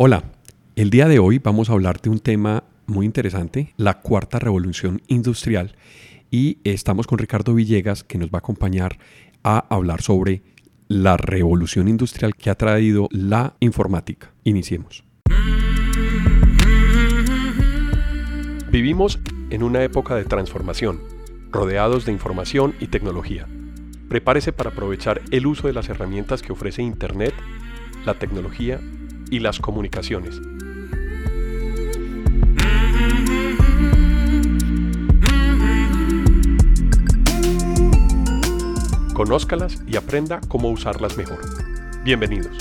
Hola, el día de hoy vamos a hablar de un tema muy interesante, la cuarta revolución industrial, y estamos con Ricardo Villegas que nos va a acompañar a hablar sobre la revolución industrial que ha traído la informática. Iniciemos. Vivimos en una época de transformación, rodeados de información y tecnología. Prepárese para aprovechar el uso de las herramientas que ofrece Internet, la tecnología y las comunicaciones. Conózcalas y aprenda cómo usarlas mejor. Bienvenidos.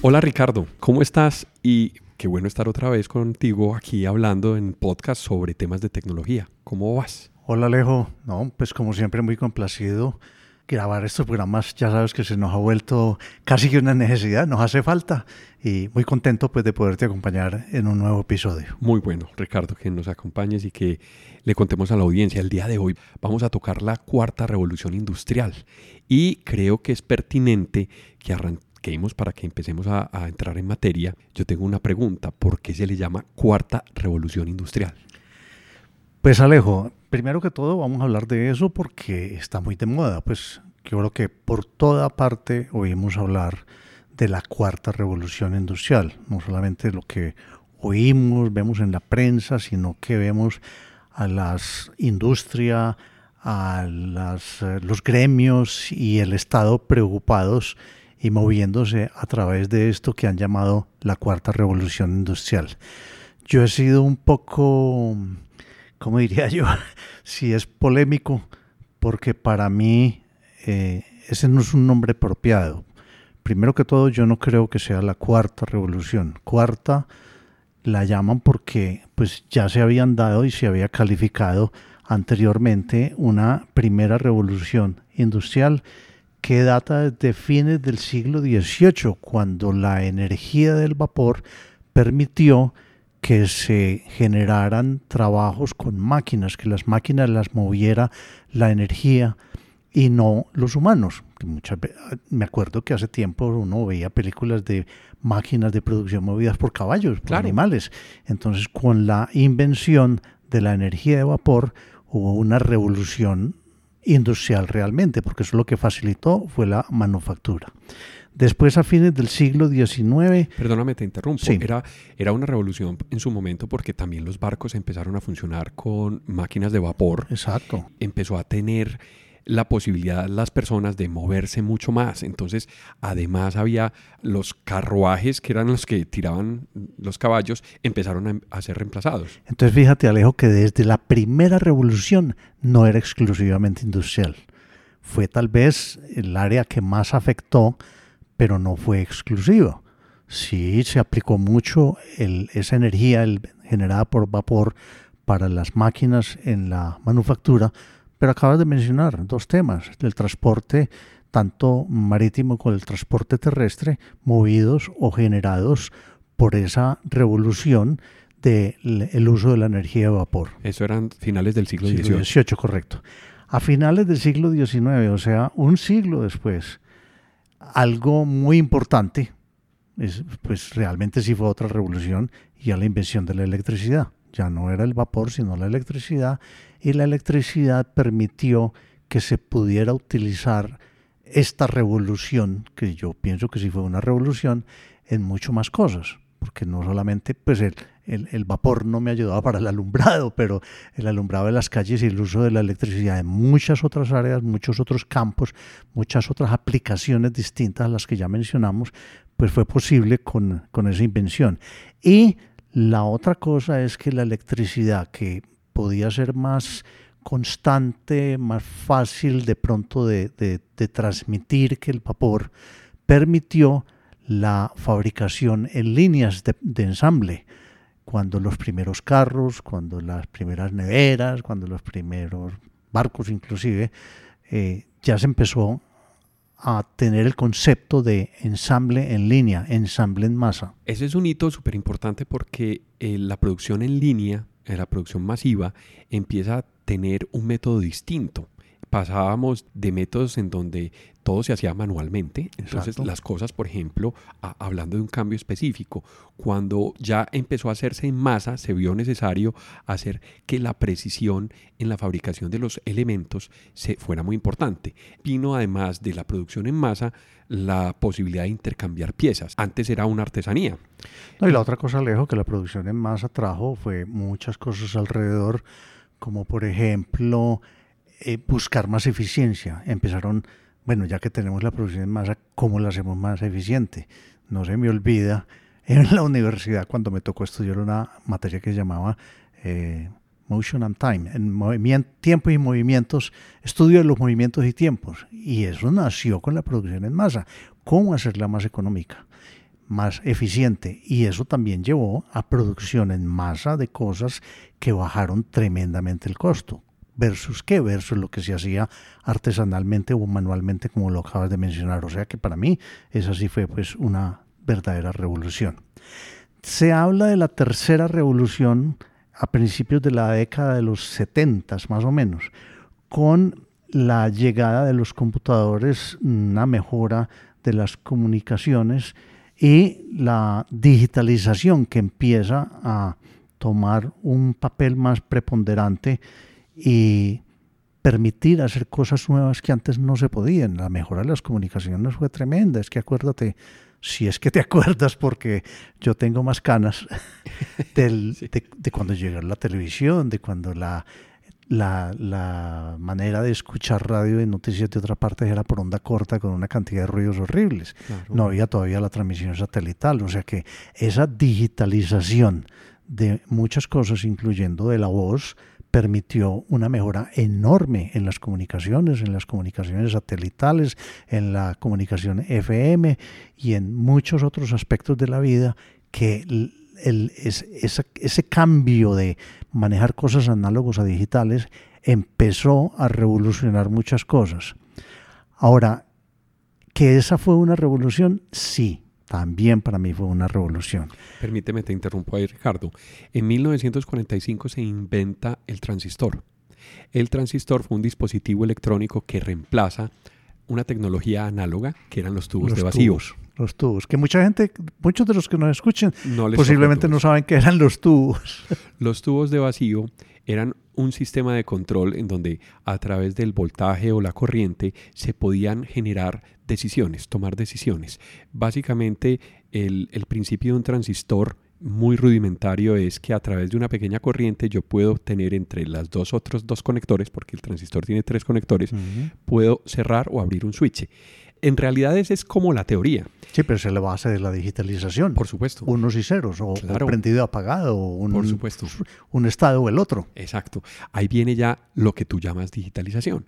Hola Ricardo, ¿cómo estás? Y qué bueno estar otra vez contigo aquí hablando en podcast sobre temas de tecnología. ¿Cómo vas? Hola Alejo, no, pues como siempre muy complacido grabar estos programas ya sabes que se nos ha vuelto casi que una necesidad, nos hace falta y muy contento pues de poderte acompañar en un nuevo episodio. Muy bueno, Ricardo, que nos acompañes y que le contemos a la audiencia. El día de hoy vamos a tocar la cuarta revolución industrial y creo que es pertinente que arranquemos para que empecemos a, a entrar en materia. Yo tengo una pregunta, ¿por qué se le llama cuarta revolución industrial? Pues Alejo, primero que todo vamos a hablar de eso porque está muy de moda. Pues yo creo que por toda parte oímos hablar de la cuarta revolución industrial. No solamente lo que oímos, vemos en la prensa, sino que vemos a las industrias, a las, eh, los gremios y el Estado preocupados y moviéndose a través de esto que han llamado la cuarta revolución industrial. Yo he sido un poco ¿cómo diría yo? si es polémico, porque para mí eh, ese no es un nombre apropiado. Primero que todo, yo no creo que sea la cuarta revolución. Cuarta la llaman porque pues ya se habían dado y se había calificado anteriormente una primera revolución industrial que data desde fines del siglo XVIII, cuando la energía del vapor permitió que se generaran trabajos con máquinas, que las máquinas las moviera la energía y no los humanos. Muchas me acuerdo que hace tiempo uno veía películas de máquinas de producción movidas por caballos, por animales. Entonces, con la invención de la energía de vapor, hubo una revolución industrial realmente, porque eso lo que facilitó fue la manufactura. Después, a fines del siglo XIX... Perdóname, te interrumpo. Era, era una revolución en su momento porque también los barcos empezaron a funcionar con máquinas de vapor. Exacto. Empezó a tener la posibilidad las personas de moverse mucho más. Entonces, además había los carruajes que eran los que tiraban los caballos, empezaron a, a, ser reemplazados. Entonces, fíjate, Alejo, que desde la primera revolución no era exclusivamente industrial. Fue tal vez el área que más afectó pero no fue exclusivo. Sí se aplicó mucho esa energía generada por vapor para las máquinas en la manufactura, pero acabas de mencionar dos temas, el transporte tanto marítimo como el transporte terrestre, movidos o generados por esa revolución del uso de la energía de vapor. Eso eran finales del siglo XVIII. XVIII, correcto. A finales del siglo XIX, o sea, un siglo después, algo muy importante, es, pues realmente sí fue otra revolución, y a la invención de la electricidad. Ya no era el vapor, sino la electricidad, y la electricidad permitió que se pudiera utilizar esta revolución, que yo pienso que sí fue una revolución, en mucho más cosas porque no solamente pues el, el, vapor no me ayudaba para el alumbrado, pero el alumbrado de las calles y el uso de la electricidad en muchas otras áreas, muchos otros campos, muchas otras aplicaciones distintas a las que ya mencionamos, pues fue posible con, con esa invención. Y la otra cosa es que la electricidad, que podía ser más constante, más fácil de pronto de, de, de transmitir que el vapor, permitió la fabricación en líneas de, ensamble. Cuando los primeros carros, cuando las primeras neveras, cuando los primeros barcos inclusive, eh, ya se empezó a tener el concepto de ensamble en línea, ensamble en masa. Ese es un hito súper importante porque eh, la producción en línea, eh, la producción masiva, empieza a tener un método distinto pasábamos de métodos en donde todo se hacía manualmente. Entonces Exacto. las cosas, por ejemplo, a- hablando de un cambio específico, cuando ya empezó a hacerse en masa, se vio necesario hacer que la precisión en la fabricación de los elementos se fuera muy importante. Vino además de la producción en masa la posibilidad de intercambiar piezas. Antes era una artesanía. No, y la otra cosa, Alejo, que la producción en masa trajo fue muchas cosas alrededor, como por ejemplo eh, buscar más eficiencia. Empezaron, bueno, ya que tenemos la producción en masa, ¿cómo la hacemos más eficiente? No se me olvida, en la universidad cuando me tocó estudiar una materia que se llamaba eh, Motion and Time, en tiempo y movimientos, estudio de los movimientos y tiempos. Y eso nació con la producción en masa. ¿Cómo hacerla más económica? más eficiente y eso también llevó a producción en masa de cosas que bajaron tremendamente el costo. ¿Versus qué? Versus lo que se hacía artesanalmente o manualmente, como lo acabas de mencionar. O sea que para mí esa sí fue pues una verdadera revolución. Se habla de la tercera revolución a principios de la década de los 70 más o menos, con la llegada de los computadores, una mejora de las comunicaciones y la digitalización que empieza a tomar un papel más preponderante y permitir hacer cosas nuevas que antes no se podían. La mejora de las comunicaciones fue tremenda. Es que acuérdate, si es que te acuerdas, porque yo tengo más canas del, Sí. de, de cuando llegó la televisión, de cuando la, la, la manera de escuchar radio y noticias de otra parte era por onda corta con una cantidad de ruidos horribles. Claro. No había todavía la transmisión satelital, o sea que esa digitalización de muchas cosas, incluyendo de la voz, permitió una mejora enorme en las comunicaciones, en las comunicaciones satelitales, en la comunicación FM y en muchos otros aspectos de la vida que ese cambio de manejar cosas análogos a digitales empezó a revolucionar muchas cosas. Ahora, que esa fue una revolución, sí, también para mí fue una revolución. Permíteme, te interrumpo ahí, Ricardo. En 1945 se inventa el transistor. El transistor fue un dispositivo electrónico que reemplaza una tecnología análoga que eran los tubos los de vacío. tubos, los tubos, que mucha gente, muchos de los que nos escuchen, No posiblemente no saben qué eran los tubos. Los tubos de vacío eran un sistema de control en donde a través del voltaje o la corriente se podían generar decisiones, tomar decisiones. Básicamente el, el principio de un transistor muy rudimentario es que a través de una pequeña corriente yo puedo tener entre las dos otros dos conectores, porque el transistor tiene tres conectores, puedo cerrar o abrir un switch. En realidad esa es como la teoría, Sí, pero es la base de la digitalización. por supuesto. unos y ceros, o, Claro. prendido apagado, o un, Por supuesto. un estado o el otro. Exacto. Ahí viene ya lo que tú llamas digitalización.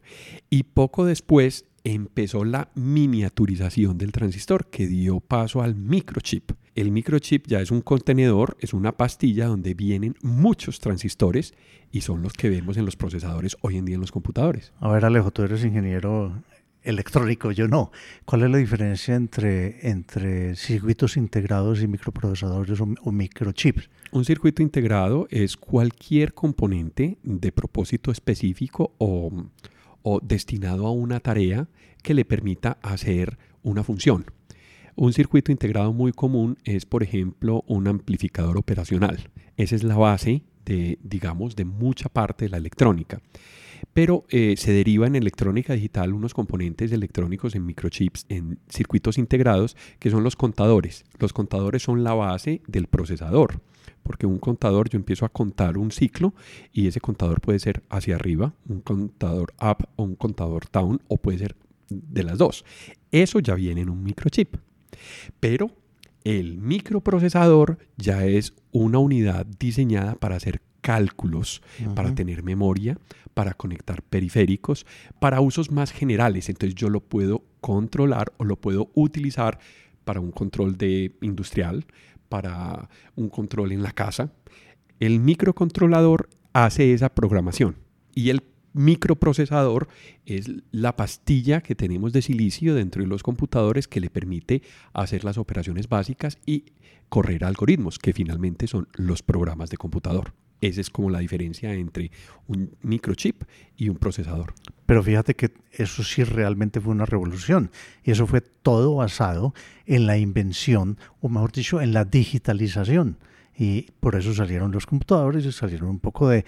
Y poco después empezó la miniaturización del transistor que dio paso al microchip. El microchip ya es un contenedor, es una pastilla donde vienen muchos transistores y son los que vemos en los procesadores hoy en día en los computadores. A ver, Alejo, tú eres ingeniero electrónico, yo no. ¿Cuál es la diferencia entre, entre circuitos integrados y microprocesadores o, microchips? Un circuito integrado es cualquier componente de propósito específico o, o destinado a una tarea que le permita hacer una función. Un circuito integrado muy común es, por ejemplo, un amplificador operacional. Esa es la base de, digamos, de mucha parte de la electrónica. Pero eh, se deriva en electrónica digital unos componentes electrónicos en microchips, en circuitos integrados, que son los contadores. Los contadores son la base del procesador, porque un contador yo empiezo a contar un ciclo y ese contador puede ser hacia arriba, un contador up o un contador down, o puede ser de las dos. Eso ya viene en un microchip. Pero el microprocesador ya es una unidad diseñada para hacer cálculos, para tener memoria, para conectar periféricos, para usos más generales. Entonces yo lo puedo controlar o lo puedo utilizar para un control de industrial, para un control en la casa. El microcontrolador hace esa programación y el microprocesador es la pastilla que tenemos de silicio dentro de los computadores que le permite hacer las operaciones básicas y correr algoritmos, que finalmente son los programas de computador. Esa es como la diferencia entre un microchip y un procesador. Pero fíjate que eso sí realmente fue una revolución. Y eso fue todo basado en la invención, o mejor dicho, en la digitalización. Y por eso salieron los computadores y salieron un poco de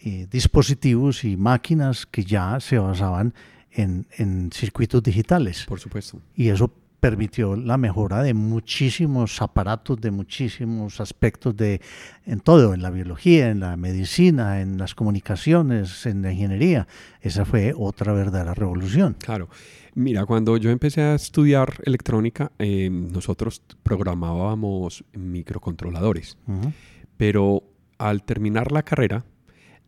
eh, dispositivos y máquinas que ya se basaban en, en circuitos digitales. Por supuesto. Y eso permitió la mejora de muchísimos aparatos, de muchísimos aspectos de en todo, en la biología, en la medicina, en las comunicaciones, en la ingeniería. Esa fue otra verdadera revolución. Claro. Mira, cuando yo empecé a estudiar electrónica, eh, nosotros programábamos microcontroladores, pero al terminar la carrera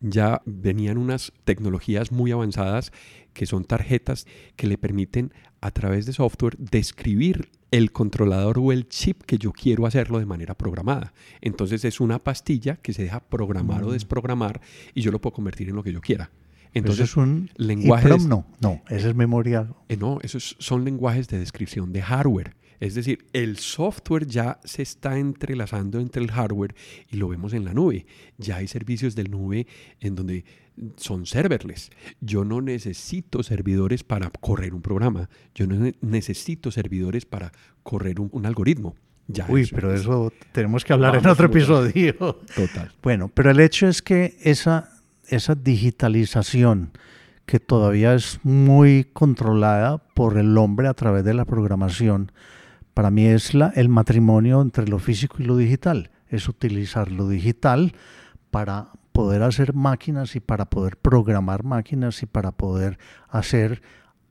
ya venían unas tecnologías muy avanzadas que son tarjetas que le permiten a través de software describir el controlador o el chip que yo quiero hacerlo de manera programada. Entonces es una pastilla que se deja programar o mm. desprogramar y yo lo puedo convertir en lo que yo quiera. Entonces, es un lenguaje. No, no, esa es memoria. Eh, no, esos son lenguajes de descripción de hardware. Es decir, el software ya se está entrelazando entre el hardware y lo vemos en la nube. Ya hay servicios de nube en donde son serverless. Yo no necesito servidores para correr un programa. Yo no necesito servidores para correr un, algoritmo. Ya Uy, pero eso tenemos que hablar en otro episodio. Total. Bueno, pero el hecho es que esa, esa digitalización que todavía es muy controlada por el hombre a través de la programación, para mí es el matrimonio entre lo físico y lo digital. Es utilizar lo digital para poder hacer máquinas y para poder programar máquinas y para poder hacer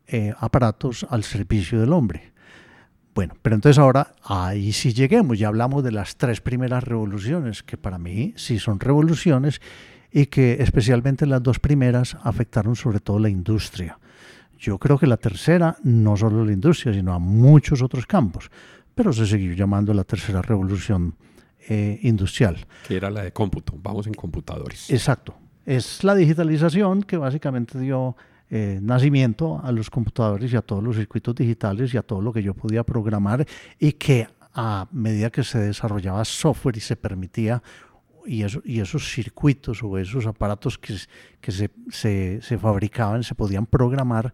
eh, aparatos al servicio del hombre. Bueno, pero entonces ahora ahí sí lleguemos, ya hablamos de las tres primeras revoluciones, que para mí sí son revoluciones y que especialmente las dos primeras afectaron sobre todo la industria. Yo creo que la tercera, no solo la industria, sino a muchos otros campos, pero se siguió llamando la tercera revolución eh, industrial. Que era la de cómputo, vamos en computadores. Exacto. Es la digitalización que básicamente dio eh, nacimiento a los computadores y a todos los circuitos digitales y a todo lo que yo podía programar y que a medida que se desarrollaba software y se permitía y, eso, y esos circuitos o esos aparatos que, que se, se, se, fabricaban, se podían programar,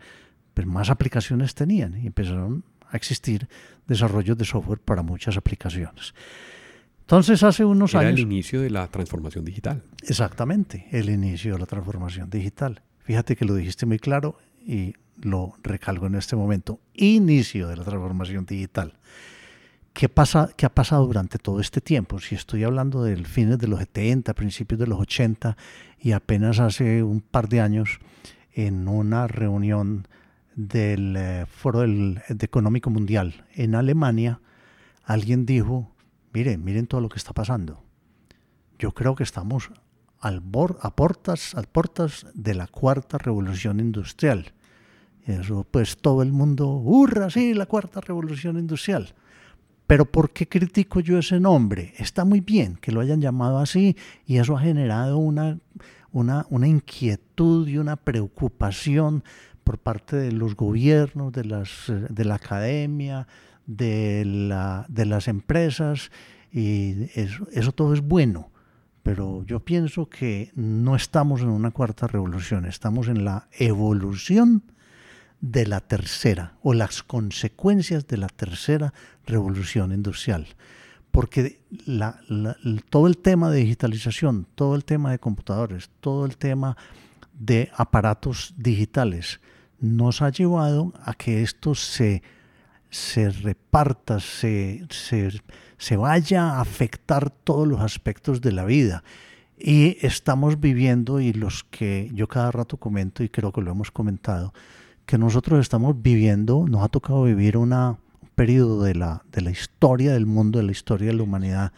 pues más aplicaciones tenían y empezaron a existir desarrollos de software para muchas aplicaciones. Entonces, hace unos Era años... el inicio de la transformación digital. Exactamente, el inicio de la transformación digital. Fíjate que lo dijiste muy claro y lo recalco en este momento. Inicio de la transformación digital. ¿Qué, pasa, ¿Qué ha pasado durante todo este tiempo? Si estoy hablando del fines de los 70, principios de los 80 y apenas hace un par de años en una reunión del eh, Foro del, Económico Mundial en Alemania, alguien dijo, miren, miren todo lo que está pasando. Yo creo que estamos al a, portas, a portas de la cuarta revolución industrial. Eso, pues todo el mundo, hurra, sí, la cuarta revolución industrial. Pero ¿por qué critico yo ese nombre? Está muy bien que lo hayan llamado así y eso ha generado una, una, una inquietud y una preocupación por parte de los gobiernos, de, las, de la academia, de, la, de las empresas y eso, eso todo es bueno. Pero yo pienso que no estamos en una cuarta revolución, estamos en la evolución de la tercera o las consecuencias de la tercera revolución industrial. Porque todo el tema de digitalización, todo el tema de computadores, todo el tema de aparatos digitales nos ha llevado a que esto se, se reparta, se, se, se vaya a afectar todos los aspectos de la vida. Y estamos viviendo, y los que yo cada rato comento, y creo que lo hemos comentado, que nosotros estamos viviendo, nos ha tocado vivir una, un periodo de la, de la historia del mundo, de la historia de la humanidad,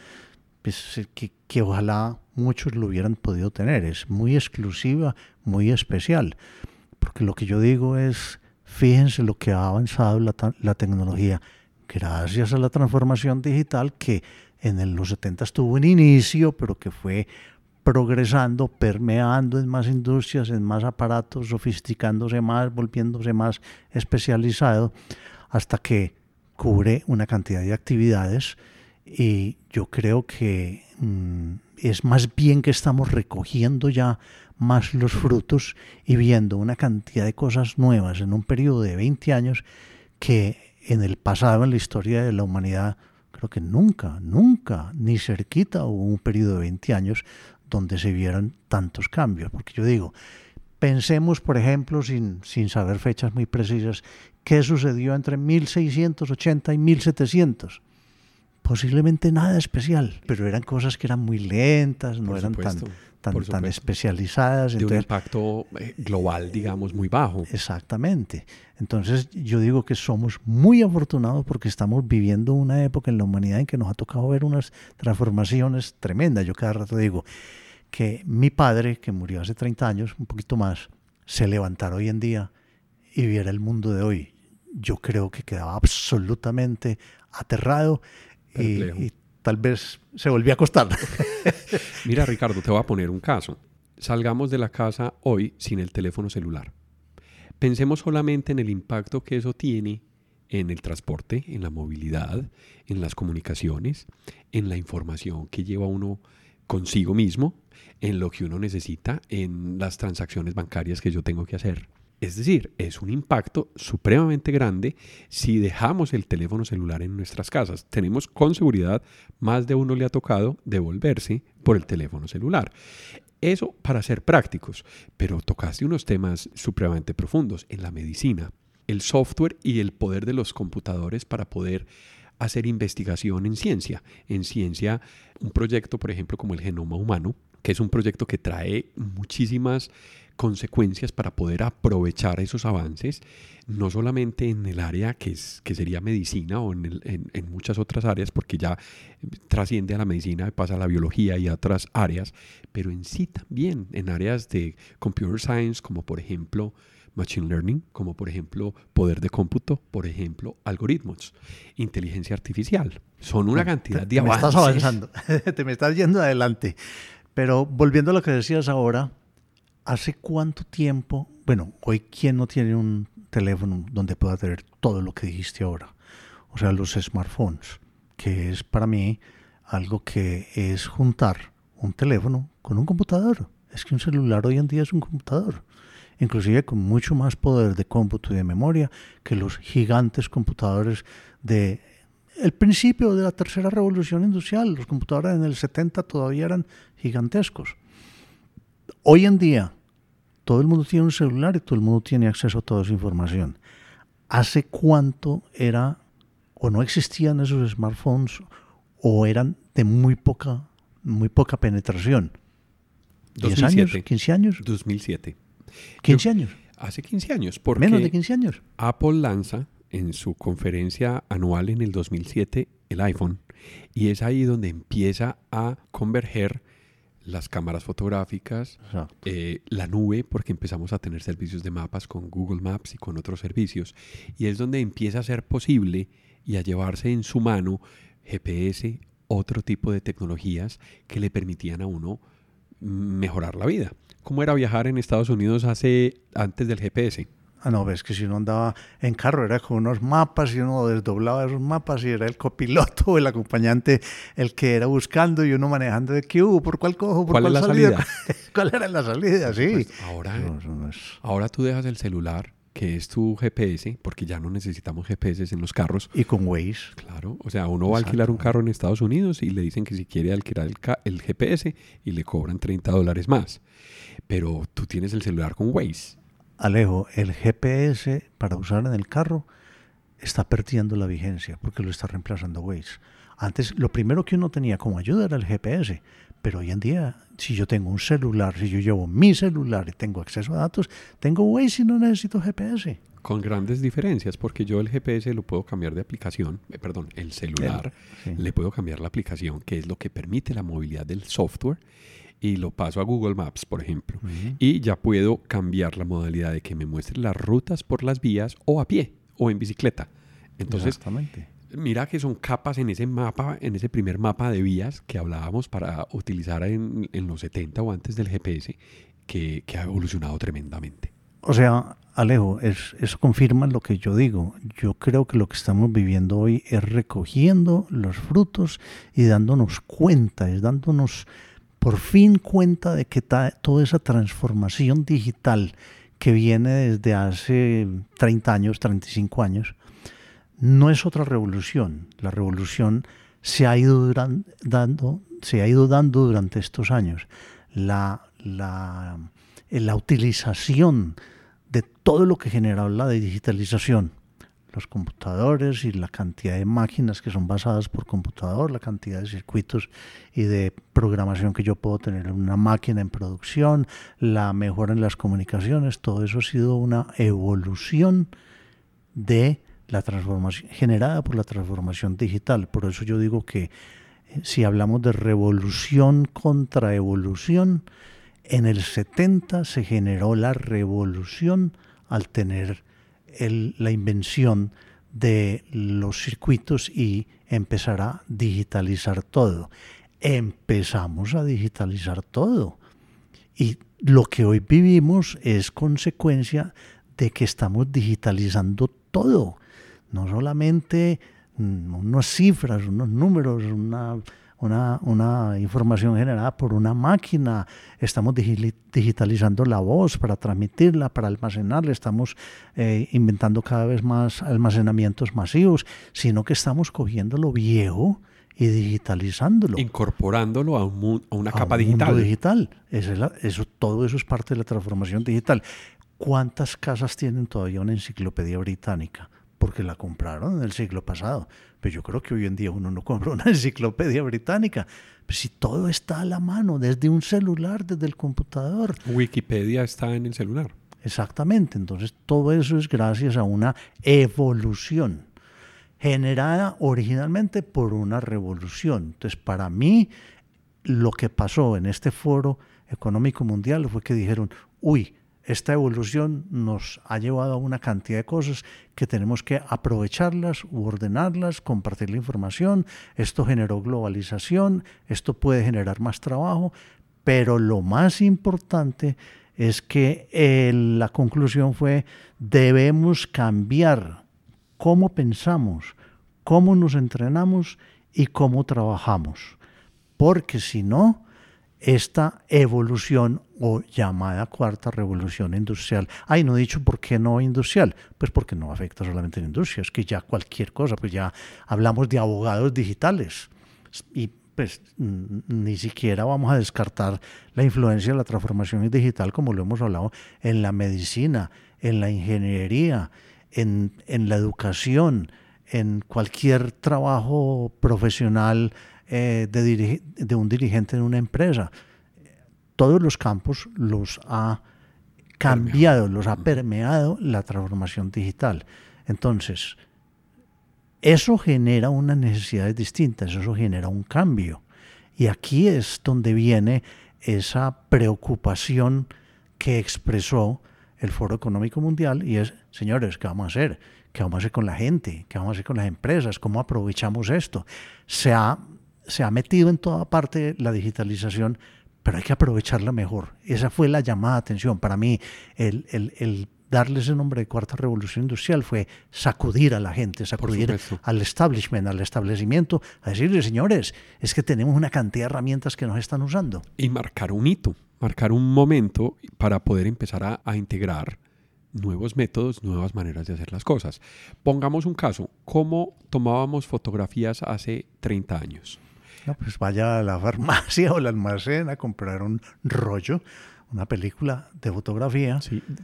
pues, que, que ojalá muchos lo hubieran podido tener. Es muy exclusiva, muy especial. Porque lo que yo digo es, fíjense lo que ha avanzado la, la tecnología gracias a la transformación digital que en los 70 tuvo un inicio, pero que fue progresando, permeando en más industrias, en más aparatos, sofisticándose más, volviéndose más especializado, hasta que cubre una cantidad de actividades y yo creo que mm, es más bien que estamos recogiendo ya más los frutos y viendo una cantidad de cosas nuevas en un periodo de 20 años que en el pasado, en la historia de la humanidad, creo que nunca, nunca, ni cerquita hubo un periodo de 20 años donde se vieran tantos cambios. Porque yo digo, pensemos, por ejemplo, sin, sin saber fechas muy precisas, qué sucedió entre 1680 y 1700 posiblemente nada especial, pero eran cosas que eran muy lentas, no eran tan, tan, tan especializadas. De un impacto eh, global, digamos, muy bajo. Exactamente. Entonces yo digo que somos muy afortunados porque estamos viviendo una época en la humanidad en que nos ha tocado ver unas transformaciones tremendas. Yo cada rato digo que mi padre, que murió hace 30 años, un poquito más, se levantara hoy en día y viera el mundo de hoy. Yo creo que quedaba absolutamente aterrado y, tal vez se volvió a acostar. Mira, Ricardo, te voy a poner un caso. Salgamos de la casa hoy sin el teléfono celular. Pensemos solamente en el impacto que eso tiene en el transporte, en la movilidad, en las comunicaciones, en la información que lleva uno consigo mismo, en lo que uno necesita, en las transacciones bancarias que yo tengo que hacer. Es decir, es un impacto supremamente grande si dejamos el teléfono celular en nuestras casas. Tenemos con seguridad, más de uno le ha tocado devolverse por el teléfono celular. Eso para ser prácticos, pero tocaste unos temas supremamente profundos en la medicina, el software y el poder de los computadores para poder hacer investigación en ciencia. En ciencia, un proyecto, por ejemplo, como el genoma humano, que es un proyecto que trae muchísimas consecuencias para poder aprovechar esos avances, no solamente en el área que, es, que sería medicina o en, en, muchas otras áreas, porque ya trasciende a la medicina, pasa a la biología y a otras áreas, pero en sí también en áreas de computer science, como por ejemplo machine learning, como por ejemplo poder de cómputo, por ejemplo algoritmos, inteligencia artificial. Son una cantidad de avances. Te estás avanzando, te me estás yendo adelante. Pero volviendo a lo que decías ahora, ¿Hace cuánto tiempo? Bueno, hoy, ¿quién no tiene un teléfono donde pueda tener todo lo que dijiste ahora? O sea, los smartphones, que es para mí algo que es juntar un teléfono con un computador. Es que un celular hoy en día es un computador, inclusive con mucho más poder de cómputo y de memoria que los gigantes computadores de el principio de la tercera revolución industrial. Los computadores en el 70 todavía eran gigantescos. Hoy en día, todo el mundo tiene un celular y todo el mundo tiene acceso a toda esa información. ¿Hace cuánto era o no existían esos smartphones o eran de muy poca, muy poca penetración? 2007. años? ¿15 años? 2007. ¿15 años? Hace 15 años. Porque Menos de 15 años. Apple lanza en su conferencia anual en el 2007 el iPhone y es ahí donde empieza a converger las cámaras fotográficas, eh, la nube, porque empezamos a tener servicios de mapas con Google Maps y con otros servicios. Y es donde empieza a ser posible y a llevarse en su mano GPS, otro tipo de tecnologías que le permitían a uno mejorar la vida. ¿Cómo era viajar en Estados Unidos hace antes del GPS? Ah, no, ves que si uno andaba en carro era con unos mapas y uno desdoblaba esos mapas y era el copiloto o el acompañante el que era buscando y uno manejando de qué hubo, por cuál cojo, por cuál, la salida. ¿Cuál era la salida? Sí. Pues ahora, ahora tú dejas el celular que es tu GPS, porque ya no necesitamos GPS en los carros. Y con Waze. Claro, o sea, uno va a alquilar un carro en Estados Unidos y le dicen que si quiere alquilar el, el GPS y le cobran 30 dólares más. Pero tú tienes el celular con Waze Alejo, el GPS para usar en el carro está perdiendo la vigencia porque lo está reemplazando Waze. Antes lo primero que uno tenía como ayuda era el GPS, pero hoy en día si yo tengo un celular, si yo llevo mi celular y tengo acceso a datos, tengo Waze y no necesito GPS. Con grandes diferencias, porque yo el GPS lo puedo cambiar de aplicación, eh, perdón, el celular, le puedo cambiar la aplicación, que es lo que permite la movilidad del software, y lo paso a Google Maps, por ejemplo. Y ya puedo cambiar la modalidad de que me muestre las rutas por las vías o a pie o en bicicleta. Entonces, mira que son capas en ese mapa, en ese primer mapa de vías que hablábamos para utilizar en, los 70 o antes del GPS, que, ha evolucionado tremendamente. O sea, Alejo, es, eso confirma lo que yo digo. Yo creo que lo que estamos viviendo hoy es recogiendo los frutos y dándonos cuenta, es dándonos por fin cuenta de que toda esa transformación digital que viene desde hace 30 años, 35 años, no es otra revolución. La revolución se ha ido dando, durante estos años. La, la, la utilización de todo lo que generó la digitalización, los computadores y la cantidad de máquinas que son basadas por computador, la cantidad de circuitos y de programación que yo puedo tener en una máquina en producción, la mejora en las comunicaciones, todo eso ha sido una evolución de la transformación generada por la transformación digital. Por eso yo digo que eh, si hablamos de revolución contra evolución, en el 70 se generó la revolución al tener la invención de los circuitos y empezar a digitalizar todo. Empezamos a digitalizar todo. Y lo que hoy vivimos es consecuencia de que estamos digitalizando todo. No solamente mm, unas cifras, unos números, una una, información generada por una máquina, estamos digitalizando la voz para transmitirla, para almacenarla, estamos eh, inventando cada vez más almacenamientos masivos, sino que estamos cogiendo lo viejo y digitalizándolo. Incorporándolo a, una capa digital. digital. Eso, todo eso es parte de la transformación digital. ¿Cuántas casas tienen todavía una enciclopedia británica? Porque la compraron en el siglo pasado. Pero yo creo que hoy en día uno no compra una enciclopedia británica. Pues si todo está a la mano, desde un celular, desde el computador. Wikipedia está en el celular. Exactamente. Entonces todo eso es gracias a una evolución generada originalmente por una revolución. Entonces para mí lo que pasó en este foro económico mundial fue que dijeron, uy, esta evolución nos ha llevado a una cantidad de cosas que tenemos que aprovecharlas u ordenarlas, compartir la información. Esto generó globalización, esto puede generar más trabajo, pero lo más importante es que eh, la conclusión fue debemos cambiar cómo pensamos, cómo nos entrenamos y cómo trabajamos, porque si no, esta evolución o llamada cuarta revolución industrial. Ay, no he dicho por qué no industrial, pues porque no afecta solamente a la industria, es que ya cualquier cosa, pues ya hablamos de abogados digitales y pues ni siquiera vamos a descartar la influencia de la transformación digital como lo hemos hablado en la medicina, en la ingeniería, en, en la educación, en cualquier trabajo profesional eh, de, de un dirigente en una empresa. Todos los campos los ha cambiado, los ha permeado la transformación digital. Entonces, eso genera unas necesidades distintas, eso genera un cambio. Y aquí es donde viene esa preocupación que expresó el Foro Económico Mundial y es, señores, ¿qué vamos a hacer? ¿Qué vamos a hacer con la gente? ¿Qué vamos a hacer con las empresas? ¿Cómo aprovechamos esto? Se ha se ha metido en toda parte la digitalización, pero hay que aprovecharla mejor. Esa fue la llamada de atención. Para mí, el, el, el darle ese nombre de cuarta revolución industrial fue sacudir a la gente, sacudir al establishment, al establecimiento, a decirle, señores, es que tenemos una cantidad de herramientas que nos están usando. Y marcar un hito, marcar un momento para poder empezar a, a integrar nuevos métodos, nuevas maneras de hacer las cosas. Pongamos un caso, ¿cómo tomábamos fotografías hace 30 años? Pues vaya a la farmacia o al almacén a comprar un rollo, una película de fotografía.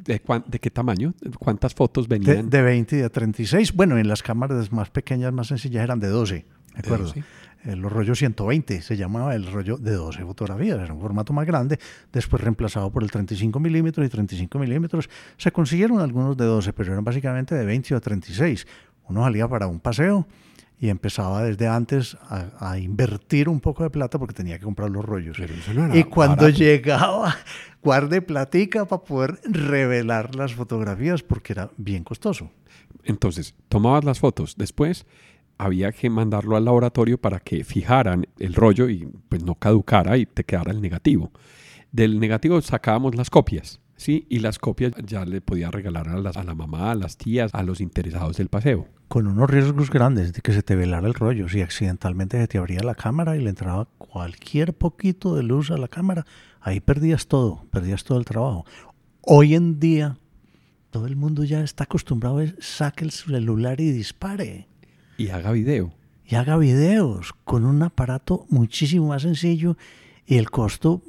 ¿De, qué tamaño? ¿Cuántas fotos venían? De, 20 y de 36. Bueno, en las cámaras más pequeñas, más sencillas, eran de 12. ¿De acuerdo? Eh, los rollos 120 se llamaba el rollo de 12 fotografías, era un formato más grande, después reemplazado por el 35 milímetros y 35 milímetros. Se consiguieron algunos de 12, pero eran básicamente de 20 o 36. Uno salía para un paseo y empezaba desde antes a, invertir un poco de plata porque tenía que comprar los rollos. y cuando llegaba, guardé platica para poder revelar las fotografías porque era bien costoso. Entonces, tomabas las fotos, después había que mandarlo al laboratorio para que fijaran el rollo y pues no caducara y te quedara el negativo. Del negativo sacábamos las copias Sí, y las copias ya le podía regalar a, las, a la mamá, a las tías, a los interesados del paseo. Con unos riesgos grandes de que se te velara el rollo. Si accidentalmente se te abría la cámara y le entraba cualquier poquito de luz a la cámara, ahí perdías todo, perdías todo el trabajo. Hoy en día, todo el mundo ya está acostumbrado a saque el celular y dispare. Y haga video. Y haga videos con un aparato muchísimo más sencillo y el costo,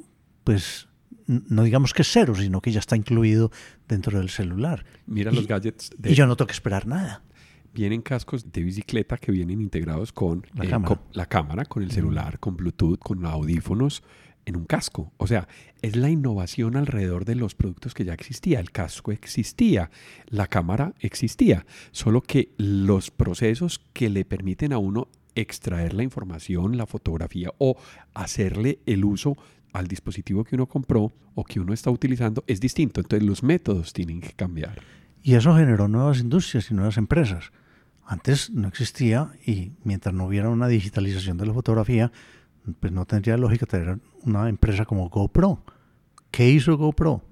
pues no digamos que es cero, sino que ya está incluido dentro del celular. Mira los gadgets. De, y yo no tengo que esperar nada. Vienen cascos de bicicleta que vienen integrados con la, cámara. Con, la cámara, con el celular, con Bluetooth, con audífonos en un casco. O sea, es la innovación alrededor de los productos que ya existía. El casco existía, la cámara existía, solo que los procesos que le permiten a uno extraer la información, la fotografía o hacerle el uso al dispositivo que uno compró o que uno está utilizando es distinto. Entonces los métodos tienen que cambiar. Y eso generó nuevas industrias y nuevas empresas. Antes no existía y mientras no hubiera una digitalización de la fotografía, pues no tendría lógica tener una empresa como GoPro. ¿Qué hizo GoPro?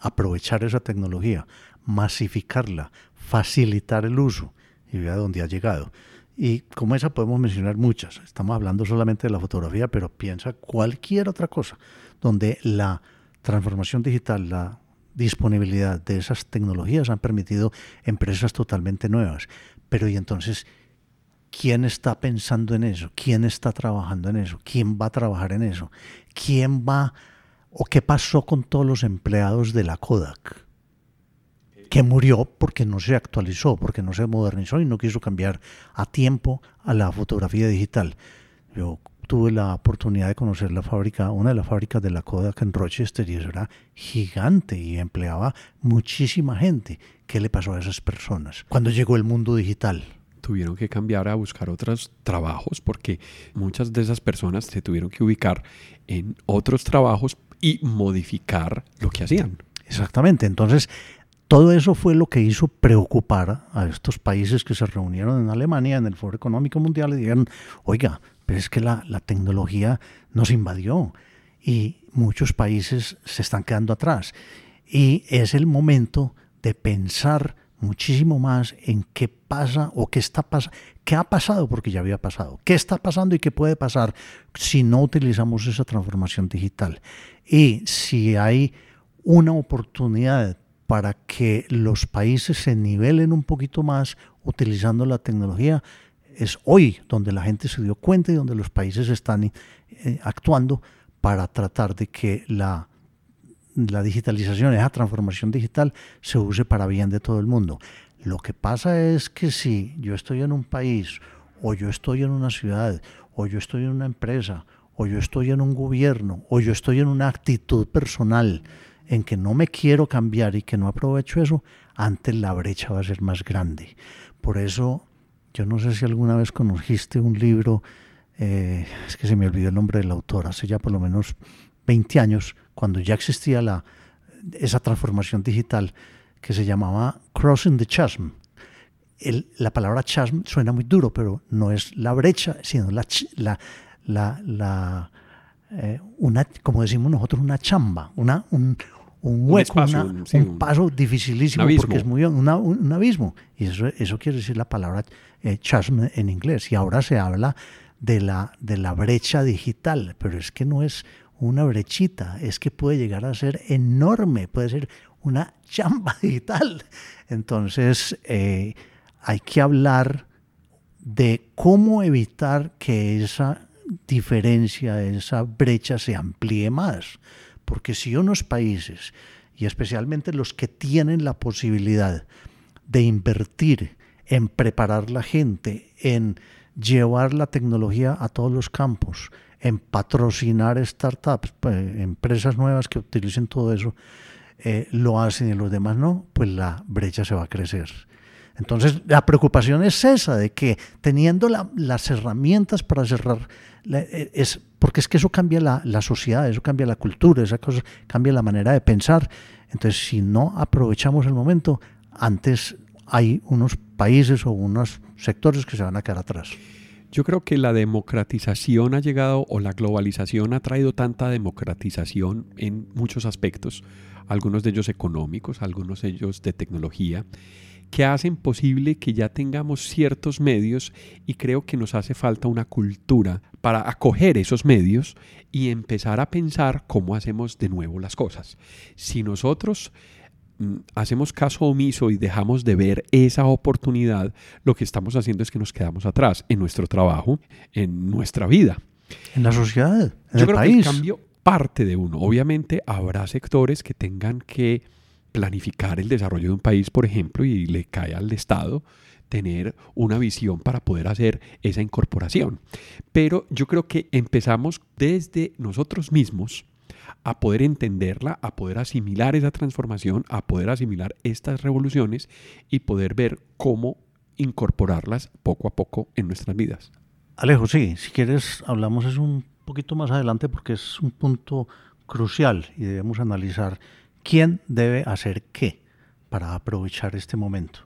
Aprovechar esa tecnología, masificarla, facilitar el uso y vea dónde ha llegado. Y como esa podemos mencionar muchas. Estamos hablando solamente de la fotografía, pero piensa cualquier otra cosa donde la transformación digital, la disponibilidad de esas tecnologías han permitido empresas totalmente nuevas. Pero y entonces, ¿quién está pensando en eso? ¿Quién está trabajando en eso? ¿Quién va a trabajar en eso? ¿Quién va o qué pasó con todos los empleados de la Kodak? Que murió porque no se actualizó, porque no se modernizó y no quiso cambiar a tiempo a la fotografía digital. Yo tuve la oportunidad de conocer la fábrica, una de las fábricas de la Kodak en Rochester y eso era gigante y empleaba muchísima gente. ¿Qué le pasó a esas personas cuando llegó el mundo digital? Tuvieron que cambiar a buscar otros trabajos porque muchas de esas personas se tuvieron que ubicar en otros trabajos y modificar lo que hacían. Exactamente. Entonces, todo eso fue lo que hizo preocupar a estos países que se reunieron en Alemania en el Foro Económico Mundial y dijeron, oiga, pero es que la, tecnología nos invadió y muchos países se están quedando atrás. Y es el momento de pensar muchísimo más en qué pasa o qué está pasando, qué ha pasado porque ya había pasado, qué está pasando y qué puede pasar si no utilizamos esa transformación digital. Y si hay una oportunidad para que los países se nivelen un poquito más utilizando la tecnología, es hoy donde la gente se dio cuenta y donde los países están eh, actuando para tratar de que la, la digitalización, esa transformación digital, se use para bien de todo el mundo. Lo que pasa es que si yo estoy en un país, o yo estoy en una ciudad, o yo estoy en una empresa, o yo estoy en un gobierno, o yo estoy en una actitud personal, en que no me quiero cambiar y que no aprovecho eso, antes la brecha va a ser más grande. Por eso, yo no sé si alguna vez conociste un libro, eh, es que se me olvidó el nombre del autor, hace ya por lo menos 20 años, cuando ya existía la, esa transformación digital que se llamaba Crossing the Chasm. la palabra chasm suena muy duro, pero no es la brecha, sino la, la, la, la eh, una, como decimos nosotros, una chamba, una, un, un hueco, un, paso dificilísimo porque es muy un abismo. Y eso, eso quiere decir la palabra eh, chasm en inglés. Y ahora se habla de la, de la brecha digital, pero es que no es una brechita, es que puede llegar a ser enorme, puede ser una chamba digital. Entonces, eh, hay que hablar de cómo evitar que esa diferencia, esa brecha se amplíe más. Porque si unos países, y especialmente los que tienen la posibilidad de invertir en preparar la gente, en llevar la tecnología a todos los campos, en patrocinar startups, pues, empresas nuevas que utilicen todo eso, eh, lo hacen y los demás no, pues la brecha se va a crecer. Entonces, la preocupación es esa, de que teniendo las herramientas para cerrar, es, porque es que eso cambia la, la, sociedad, eso cambia la cultura, esa cosa cambia la manera de pensar. Entonces, si no aprovechamos el momento, antes hay unos países o unos sectores que se van a quedar atrás. Yo creo que la democratización ha llegado o la globalización ha traído tanta democratización en muchos aspectos, algunos de ellos económicos, algunos de ellos de tecnología, que hacen posible que ya tengamos ciertos medios y creo que nos hace falta una cultura para acoger esos medios y empezar a pensar cómo hacemos de nuevo las cosas. Si nosotros mm, hacemos caso omiso y dejamos de ver esa oportunidad, lo que estamos haciendo es que nos quedamos atrás en nuestro trabajo, en nuestra vida. En la sociedad, en Yo el creo país. que el cambio parte de uno. Obviamente habrá sectores que tengan que planificar el desarrollo de un país, por ejemplo, y le cae al Estado tener una visión para poder hacer esa incorporación. Pero yo creo que empezamos desde nosotros mismos a poder entenderla, a poder asimilar esa transformación, a poder asimilar estas revoluciones y poder ver cómo incorporarlas poco a poco en nuestras vidas. Alejo, sí, si quieres hablamos es un poquito más adelante porque es un punto crucial y debemos analizar quién debe hacer qué para aprovechar este momento.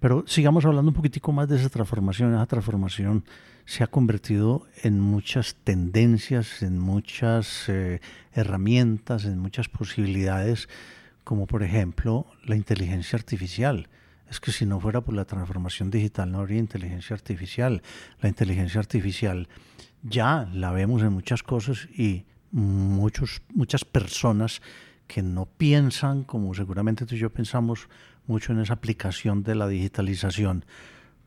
Pero sigamos hablando un poquitico más de esa transformación. Esa transformación se ha convertido en muchas tendencias, en muchas eh, herramientas, en muchas posibilidades, como por ejemplo la inteligencia artificial. Es que si no fuera por la transformación digital no habría inteligencia artificial. La inteligencia artificial ya la vemos en muchas cosas y muchos, muchas personas que no piensan, como seguramente tú y yo pensamos mucho en esa aplicación de la digitalización,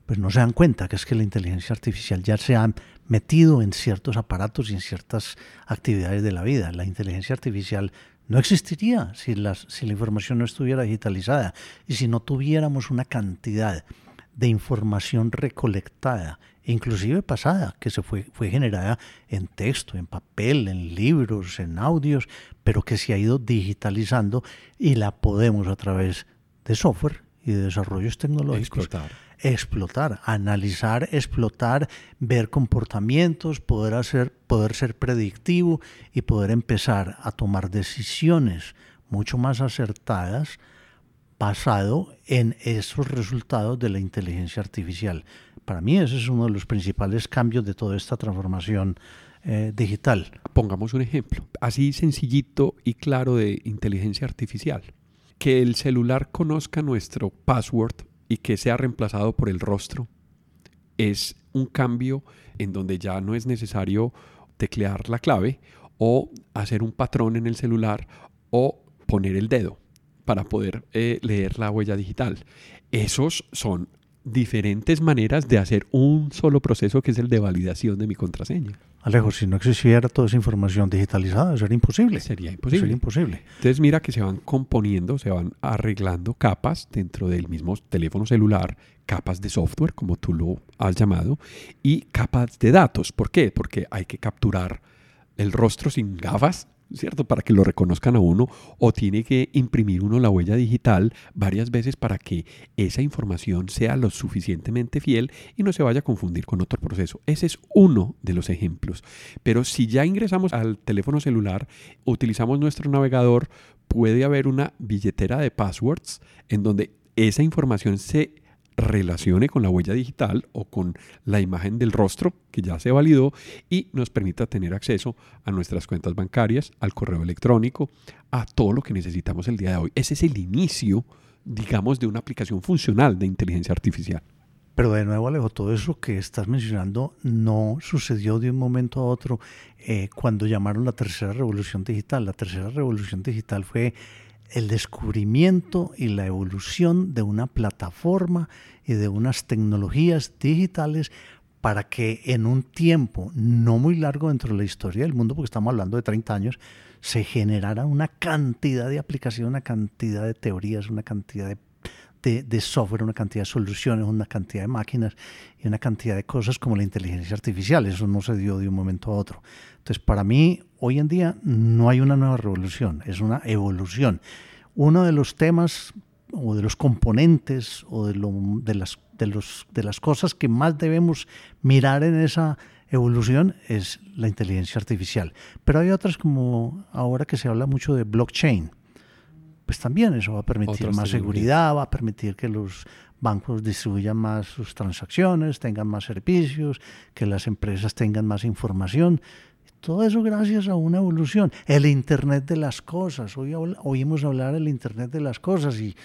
pues no se dan cuenta que es que la inteligencia artificial ya se ha metido en ciertos aparatos y en ciertas actividades de la vida. La inteligencia artificial no existiría si, si la información no estuviera digitalizada y si no tuviéramos una cantidad de información recolectada, inclusive pasada, que se fue, fue generada en texto, en papel, en libros, en audios, pero que se ha ido digitalizando y la podemos a través de software y de desarrollos tecnológicos Explotar. explotar, analizar, explotar, ver comportamientos, poder hacer, poder ser predictivo y poder empezar a tomar decisiones mucho más acertadas basado en esos resultados de la inteligencia artificial. Para mí ese es uno de los principales cambios de toda esta transformación eh, digital. Pongamos un ejemplo, así sencillito y claro de inteligencia artificial. Que el celular conozca nuestro password y que sea reemplazado por el rostro es un cambio en donde ya no es necesario teclear la clave o hacer un patrón en el celular o poner el dedo para poder eh, leer la huella digital. Esos son diferentes maneras de hacer un solo proceso que es el de validación de mi contraseña. Alejo, si no existiera toda esa información digitalizada, eso era imposible. Sería imposible. Sería imposible. Entonces mira que se van componiendo, se van arreglando capas dentro del mismo teléfono celular, capas de software, como tú lo has llamado, y capas de datos. ¿Por qué? Porque hay que capturar el rostro sin gafas, ¿cierto? Para que lo reconozcan a uno, o tiene que imprimir uno la huella digital varias veces para que esa información sea lo suficientemente fiel y no se vaya a confundir con otro proceso. Ese es uno de los ejemplos. Pero si ya ingresamos al teléfono celular, utilizamos nuestro navegador, puede haber una billetera de passwords en donde esa información se relacione con la huella digital o con la imagen del rostro que ya se validó y nos permita tener acceso a nuestras cuentas bancarias, al correo electrónico, a todo lo que necesitamos el día de hoy. Ese es el inicio, digamos, de una aplicación funcional de inteligencia artificial. Pero de nuevo, Alejo, todo eso que estás mencionando no sucedió de un momento a otro eh, cuando llamaron la tercera revolución digital. La tercera revolución digital fue el descubrimiento y la evolución de una plataforma y de unas tecnologías digitales para que en un tiempo no muy largo dentro de la historia del mundo, porque estamos hablando de 30 años, se generara una cantidad de aplicaciones, una cantidad de teorías, una cantidad de, de, software, una cantidad de soluciones, una cantidad de máquinas y una cantidad de cosas como la inteligencia artificial. Eso no se dio de un momento a otro. Entonces, para mí, hoy en día no hay una nueva revolución, es una evolución. Uno de los temas o de los componentes o de, lo, de, las, de, los, de las cosas que más debemos mirar en esa evolución es la inteligencia artificial. Pero hay otras como ahora que se habla mucho de blockchain. Pues también eso va a permitir más seguridad, va a permitir que los bancos distribuyan más sus transacciones, tengan más servicios, que las empresas tengan más información. Todo eso gracias a una evolución. El Internet de las cosas. Hoy oímos hablar del Internet de las cosas y,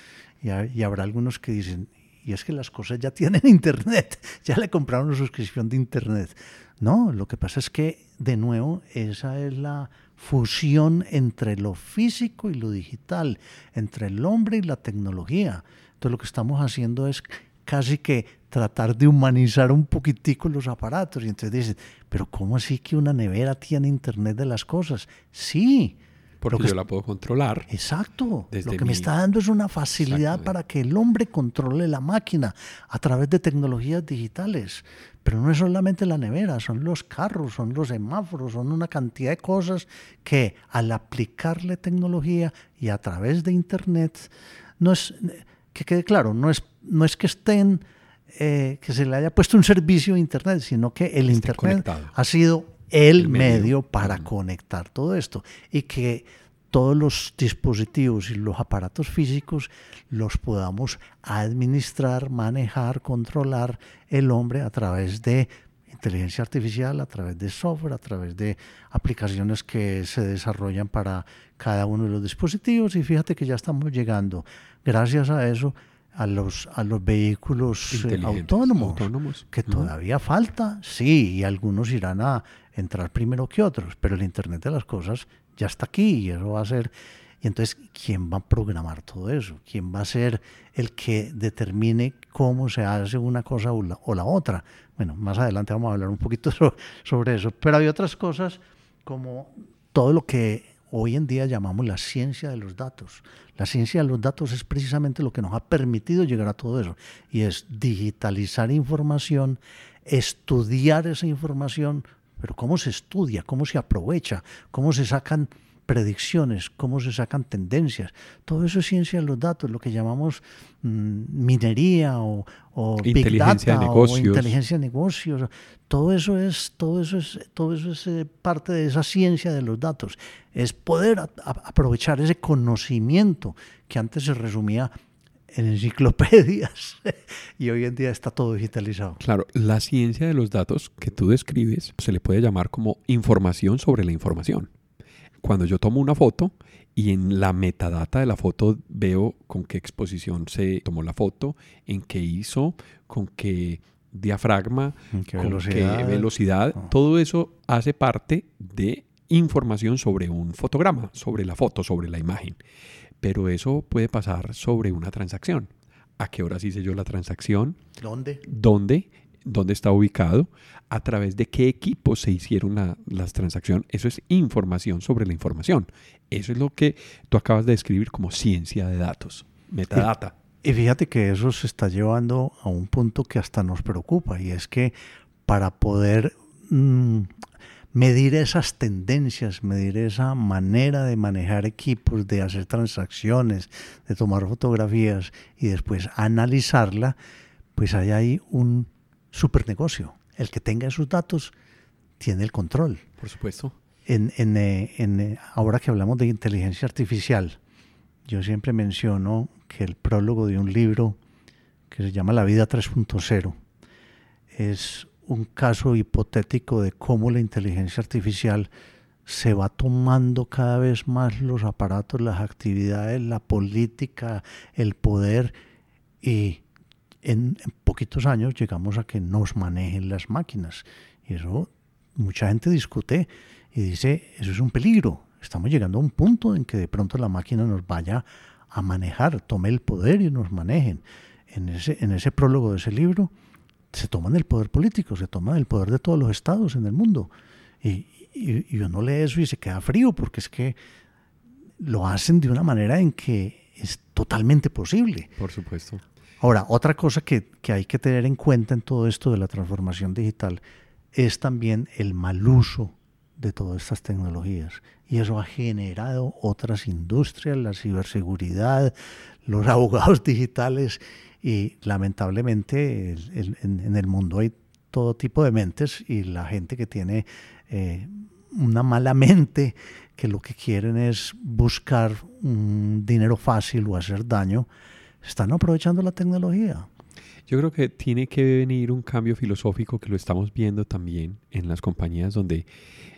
y, habrá algunos que dicen, y es que las cosas ya tienen Internet, ya le compraron una suscripción de Internet. No, lo que pasa es que, de nuevo, esa es la fusión entre lo físico y lo digital, entre el hombre y la tecnología. Entonces lo que estamos haciendo es casi que tratar de humanizar un poquitico los aparatos. Y entonces dicen, pero ¿cómo así que una nevera tiene Internet de las cosas? Sí. Porque yo la puedo controlar. Exacto. lo que me está dando es una facilidad para que el hombre controle la máquina a través de tecnologías digitales. Pero no es solamente la nevera, son los carros, son los semáforos, son una cantidad de cosas que al aplicarle tecnología y a través de Internet, no es, que quede claro, no es, no es que estén, eh, que se le haya puesto un servicio de Internet, sino que el Internet ha sido el, medio. para conectar todo esto y que todos los dispositivos y los aparatos físicos los podamos administrar, manejar, controlar el hombre a través de inteligencia artificial, a través de software, a través de aplicaciones que se desarrollan para cada uno de los dispositivos. Y fíjate que ya estamos llegando, gracias a eso, a los, a los vehículos eh, autónomos, que todavía falta, sí, y algunos irán a entrar primero que otros, pero el Internet de las Cosas ya está aquí y eso va a ser... Y entonces, ¿quién va a programar todo eso? ¿Quién va a ser el que determine cómo se hace una cosa o la, otra? Bueno, más adelante vamos a hablar un poquito sobre eso. Pero hay otras cosas como todo lo que hoy en día llamamos la ciencia de los datos. La ciencia de los datos es precisamente lo que nos ha permitido llegar a todo eso. Y es digitalizar información, estudiar esa información, pero ¿cómo se estudia? ¿Cómo se aprovecha? ¿Cómo se sacan predicciones? ¿Cómo se sacan tendencias? Todo eso es ciencia de los datos, lo que llamamos mm, minería o, inteligencia de negocios. o inteligencia de negocios. Todo eso es, todo eso es, todo eso es eh, parte de esa ciencia de los datos. Es poder aprovechar ese conocimiento que antes se resumía en enciclopedias y hoy en día está todo digitalizado. Claro, la ciencia de los datos que tú describes se le puede llamar como información sobre la información. Cuando yo tomo una foto y en la metadata de la foto veo con qué exposición se tomó la foto, en qué hizo, con qué diafragma, con qué velocidad, ah. todo eso hace parte de información sobre un fotograma, sobre la foto, sobre la imagen pero eso puede pasar sobre una transacción. ¿A qué horas hice yo la transacción? ¿Dónde? ¿Dónde? ¿Dónde está ubicado? ¿A través de qué equipos se hicieron las transacciones? Eso es información sobre la información. Eso es lo que tú acabas de describir como ciencia de datos, metadata. Y, fíjate que eso se está llevando a un punto que hasta nos preocupa y es que para poder mm, medir esas tendencias, medir esa manera de manejar equipos, de hacer transacciones, de tomar fotografías y después analizarla, pues hay ahí un super negocio. El que tenga esos datos tiene el control. Por supuesto. En, en, eh, en, eh, ahora que hablamos de inteligencia artificial, yo siempre menciono que el prólogo de un libro que se llama La vida 3.0 es un caso hipotético de cómo la inteligencia artificial se va tomando cada vez más los aparatos, las actividades, la política, el poder y en, poquitos años llegamos a que nos manejen las máquinas. Y eso mucha gente discute y dice, eso es un peligro. Estamos llegando a un punto en que de pronto la máquina nos vaya a manejar, tome el poder y nos manejen. En ese, en ese prólogo de ese libro, se toman el poder político, se toman el poder de todos los estados en el mundo. Y, y, uno lee eso y se queda frío porque es que lo hacen de una manera en que es totalmente posible. Por supuesto. Ahora, otra cosa que, que hay que tener en cuenta en todo esto de la transformación digital es también el mal uso de todas estas tecnologías. Y eso ha generado otras industrias, la ciberseguridad, los abogados digitales y lamentablemente en, el mundo hay todo tipo de mentes y la gente que tiene eh, una mala mente que lo que quieren es buscar un dinero fácil o hacer daño, están aprovechando la tecnología. Yo creo que tiene que venir un cambio filosófico que lo estamos viendo también en las compañías donde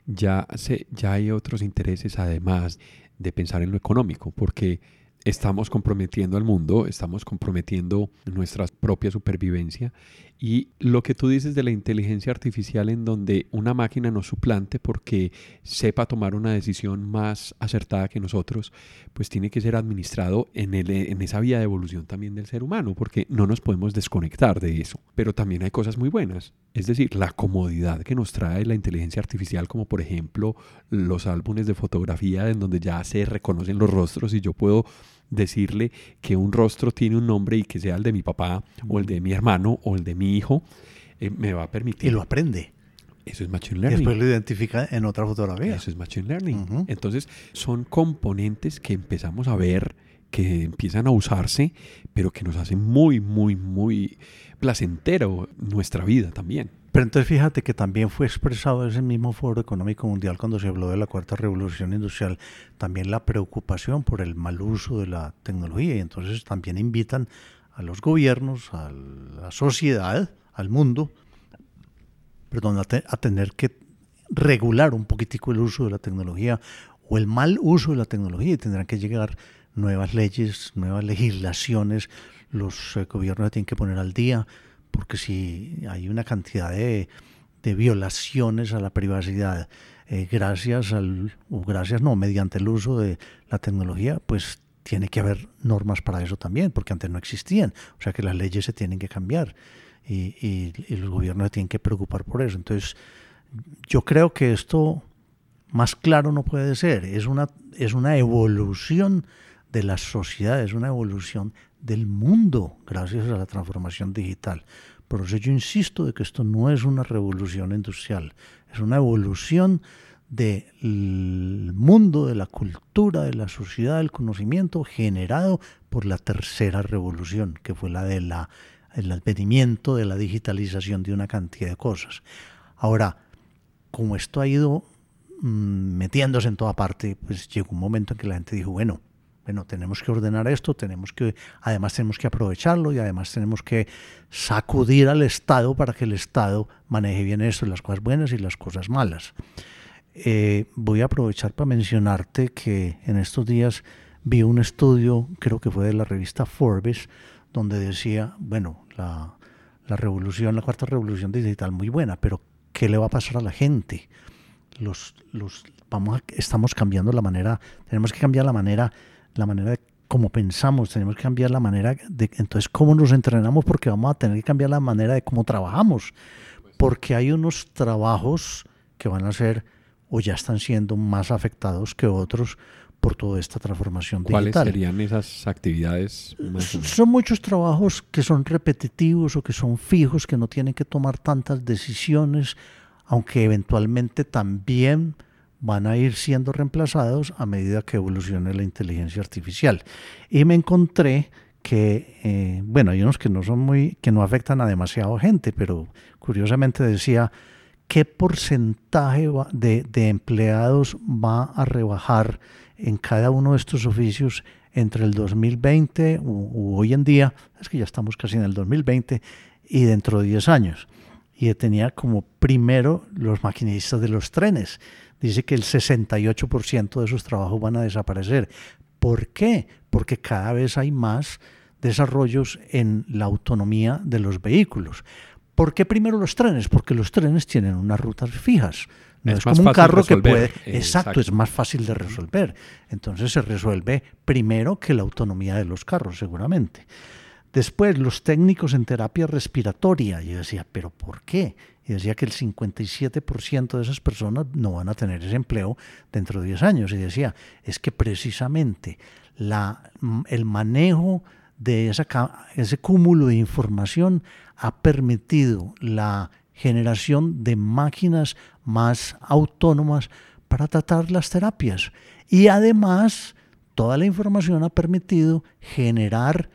ya, se, ya hay otros intereses además de pensar en lo económico, porque estamos comprometiendo al mundo, estamos comprometiendo nuestra propia supervivencia y lo que tú dices de la inteligencia artificial en donde una máquina nos suplante porque sepa tomar una decisión más acertada que nosotros, pues tiene que ser administrado en, el, en esa vía de evolución también del ser humano, porque no nos podemos desconectar de eso. Pero también hay cosas muy buenas, es decir, la comodidad que nos trae la inteligencia artificial, como por ejemplo los álbumes de fotografía en donde ya se reconocen los rostros y yo puedo decirle que un rostro tiene un nombre y que sea el de mi papá o el de mi hermano o el de mi hijo, eh, me va a permitir. Y lo aprende. Eso es Machine Learning. después lo identifica en otra fotografía. Eso es Machine Learning. Entonces, son componentes que empezamos a ver, que empiezan a usarse, pero que nos hacen muy, muy, muy placentero nuestra vida también. Pero entonces fíjate que también fue expresado ese mismo Foro Económico Mundial cuando se habló de la cuarta revolución industrial, también la preocupación por el mal uso de la tecnología. Y entonces también invitan a los gobiernos, a la sociedad, al mundo, perdón, a, a tener que regular un poquitico el uso de la tecnología o el mal uso de la tecnología. Y tendrán que llegar nuevas leyes, nuevas legislaciones, los eh, gobiernos tienen que poner al día porque si hay una cantidad de, violaciones a la privacidad eh, gracias al, gracias no, mediante el uso de la tecnología, pues tiene que haber normas para eso también, porque antes no existían. O sea que las leyes se tienen que cambiar y, y los gobiernos se tienen que preocupar por eso. Entonces, yo creo que esto más claro no puede ser. Es una, es una evolución de la sociedad, es una evolución del mundo gracias a la transformación digital. Por eso yo insisto de que esto no es una revolución industrial, es una evolución del mundo, de la cultura, de la sociedad, del conocimiento generado por la tercera revolución, que fue la del advenimiento de la digitalización de una cantidad de cosas. Ahora, como esto ha ido mm, metiéndose en toda parte, pues llegó un momento en que la gente dijo, bueno, bueno, tenemos que ordenar esto, tenemos que, además tenemos que aprovecharlo y además tenemos que sacudir al Estado para que el Estado maneje bien esto, las cosas buenas y las cosas malas. Eh, voy a aprovechar para mencionarte que en estos días vi un estudio, creo que fue de la revista Forbes, donde decía, bueno, la, la revolución, la cuarta revolución digital, muy buena, pero ¿qué le va a pasar a la gente? Los, los, vamos estamos cambiando la manera, tenemos que cambiar la manera la manera de cómo pensamos, tenemos que cambiar la manera de, entonces, cómo nos entrenamos, porque vamos a tener que cambiar la manera de cómo trabajamos, porque hay unos trabajos que van a ser o ya están siendo más afectados que otros por toda esta transformación digital. ¿Cuáles serían esas actividades? Son muchos trabajos que son repetitivos o que son fijos, que no tienen que tomar tantas decisiones, aunque eventualmente también van a ir siendo reemplazados a medida que evolucione la inteligencia artificial. Y me encontré que, eh, bueno, hay unos que no son muy, que no afectan a demasiada gente, pero curiosamente decía, ¿qué porcentaje de, empleados va a rebajar en cada uno de estos oficios entre el 2020 u, hoy en día, es que ya estamos casi en el 2020, y dentro de 10 años? Y tenía como primero los maquinistas de los trenes dice que el 68% de sus trabajos van a desaparecer. ¿Por qué? Porque cada vez hay más desarrollos en la autonomía de los vehículos. ¿Por qué primero los trenes? Porque los trenes tienen unas rutas fijas. No es, como un carro que puede. Exacto, es más fácil de resolver. Entonces se resuelve primero que la autonomía de los carros, seguramente. Después, los técnicos en terapia respiratoria. Yo decía, ¿pero por qué? Y decía que el 57% de esas personas no van a tener ese empleo dentro de 10 años. Y decía, es que precisamente la, el manejo de ese cúmulo de información ha permitido la generación de máquinas más autónomas para tratar las terapias. Y además, toda la información ha permitido generar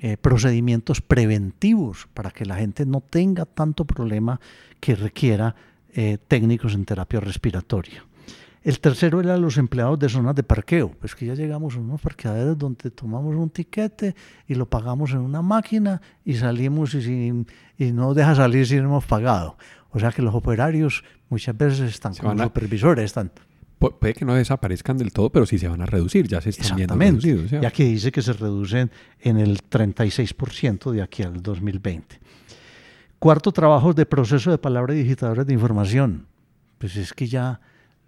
eh, procedimientos preventivos para que la gente no tenga tanto problema que requiera eh, técnicos en terapia respiratoria. El tercero era los empleados de zonas de parqueo. Pues que ya llegamos a unos parqueaderos donde tomamos un tiquete y lo pagamos en una máquina y salimos y, sin, y no deja salir si no hemos pagado. O sea que los operarios muchas veces están como supervisores. Están puede que no desaparezcan del todo, pero sí se van a reducir, ya se están viendo reducidos. Y aquí dice que se reducen en el 36% de aquí al 2020. Cuarto, trabajos de proceso de palabra y digitadores de información. Pues es que ya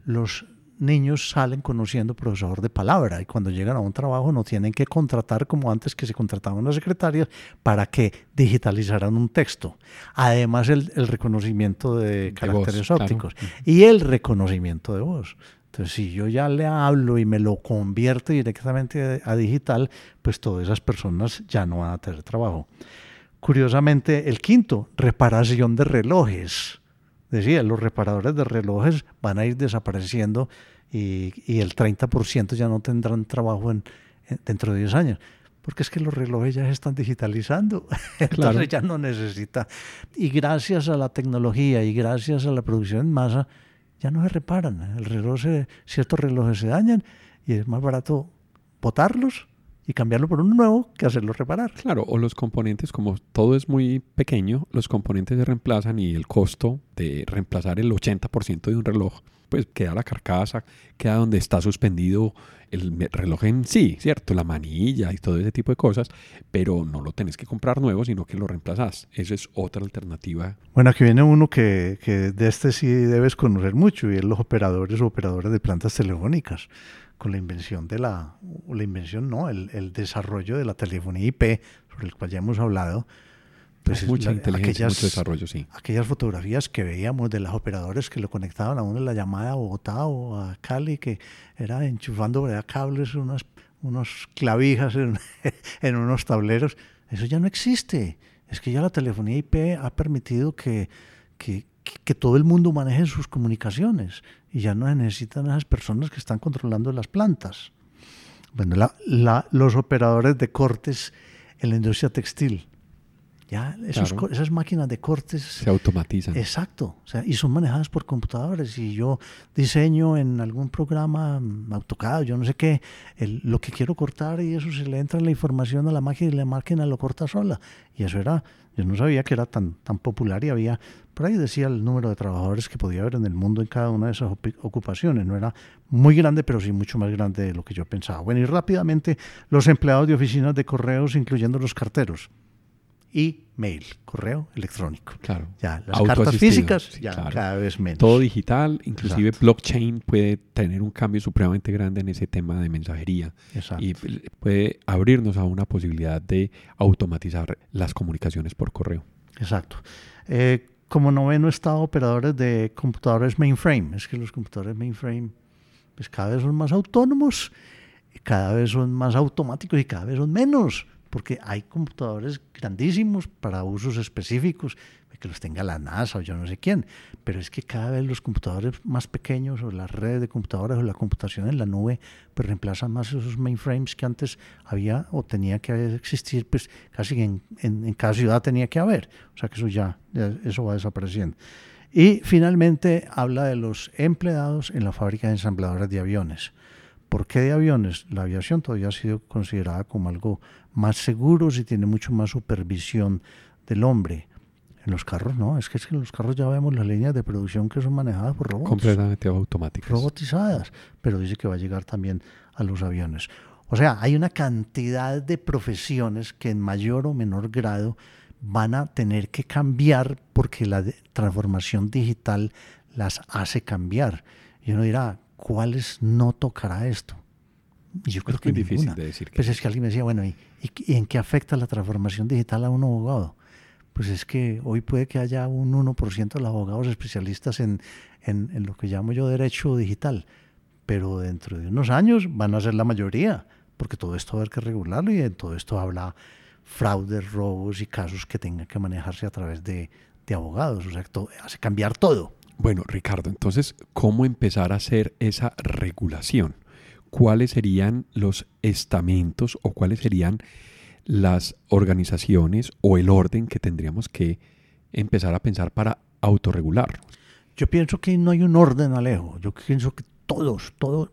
los niños salen conociendo procesador de palabra y cuando llegan a un trabajo no tienen que contratar como antes que se contrataban las secretarias para que digitalizaran un texto. Además el, reconocimiento de, caracteres ópticos y el reconocimiento de voz. Entonces, si yo ya le hablo y me lo convierto directamente a digital, pues todas esas personas ya no van a tener trabajo. Curiosamente, el quinto, reparación de relojes decía, los reparadores de relojes van a ir desapareciendo y, el 30% ya no tendrán trabajo en, dentro de 10 años. Porque es que los relojes ya se están digitalizando, entonces ya no necesita. Y gracias a la tecnología y gracias a la producción en masa, ya no se reparan. El reloj ciertos relojes se dañan y es más barato botarlos y cambiarlo por uno nuevo que hacerlo reparar. Claro, o los componentes, como todo es muy pequeño, los componentes se reemplazan y el costo de reemplazar el 80% de un reloj, pues queda la carcasa, queda donde está suspendido el reloj en sí, ¿cierto? La manilla y todo ese tipo de cosas, pero no lo tenés que comprar nuevo, sino que lo reemplazás. Esa es otra alternativa. Bueno, aquí viene uno que, que de este sí debes conocer mucho y es los operadores o operadores de plantas telefónicas con la invención de la, la invención no, el, el, desarrollo de la telefonía IP, sobre el cual ya hemos hablado. Pues mucha inteligencia, aquellas, mucho desarrollo, sí. Aquellas fotografías que veíamos de los operadores que lo conectaban a uno en la llamada a Bogotá o a Cali, que era enchufando cables, unas, unos clavijas en, en unos tableros, eso ya no existe. Es que ya la telefonía IP ha permitido que, que, que todo el mundo maneje sus comunicaciones y ya no se necesitan esas personas que están controlando las plantas. Bueno, los operadores de cortes en la industria textil. Ya esas máquinas de cortes se automatizan. Exacto, o sea, y son manejadas por computadores. Y yo diseño en algún programa mm, AutoCAD, yo no sé qué, lo que quiero cortar y eso se le entra la información a la máquina y la máquina lo corta sola. Y eso era, yo no sabía que era tan, tan popular y había por ahí decía el número de trabajadores que podía haber en el mundo en cada una de esas ocupaciones. No era muy grande, pero sí mucho más grande de lo que yo pensaba. Bueno, y rápidamente los empleados de oficinas de correos, incluyendo los carteros. Y mail, correo electrónico. Claro. Ya, las cartas físicas ya cada vez menos. Todo digital, inclusive blockchain puede tener un cambio supremamente grande en ese tema de mensajería. Exacto. Y puede abrirnos a una posibilidad de automatizar las comunicaciones por correo. Exacto. Eh, como noveno estado operadores de computadores mainframe. Es que los computadores mainframe pues cada vez son más autónomos, cada vez son más automáticos y cada vez son menos, porque hay computadores grandísimos para usos específicos que los tenga la NASA o yo no sé quién, pero es que cada vez los computadores más pequeños o las redes de computadores o la computación en la nube pues reemplazan más esos mainframes que antes había o tenía que existir, pues casi en, en, cada ciudad tenía que haber, o sea que eso ya, eso va desapareciendo. Y finalmente habla de los empleados en la fábrica de ensambladoras de aviones. ¿Por qué de aviones? La aviación todavía ha sido considerada como algo más seguro si tiene mucho más supervisión del hombre. En los carros no, es que, es que en los carros ya vemos las líneas de producción que son manejadas por robots. Completamente automáticas. Robotizadas, pero dice que va a llegar también a los aviones. O sea, hay una cantidad de profesiones que en mayor o menor grado van a tener que cambiar porque la transformación digital las hace cambiar. Y uno dirá, ¿cuáles no tocará esto? Y yo creo es que muy difícil de decir. pues es que alguien me decía, bueno, ¿y, ¿y, en qué afecta la transformación digital a un abogado? pues es que hoy puede que haya un 1% de los abogados especialistas en, en, lo que llamo yo derecho digital, pero dentro de unos años van a ser la mayoría, porque todo esto va a haber que regularlo y en todo esto habla fraudes, robos y casos que tengan que manejarse a través de, de abogados, o sea, hace cambiar todo. Bueno, Ricardo, entonces, ¿cómo empezar a hacer esa regulación? ¿Cuáles serían los estamentos o cuáles serían las organizaciones o el orden que tendríamos que empezar a pensar para autorregular. Yo pienso que no hay un orden, Alejo. Yo pienso que todos, todos.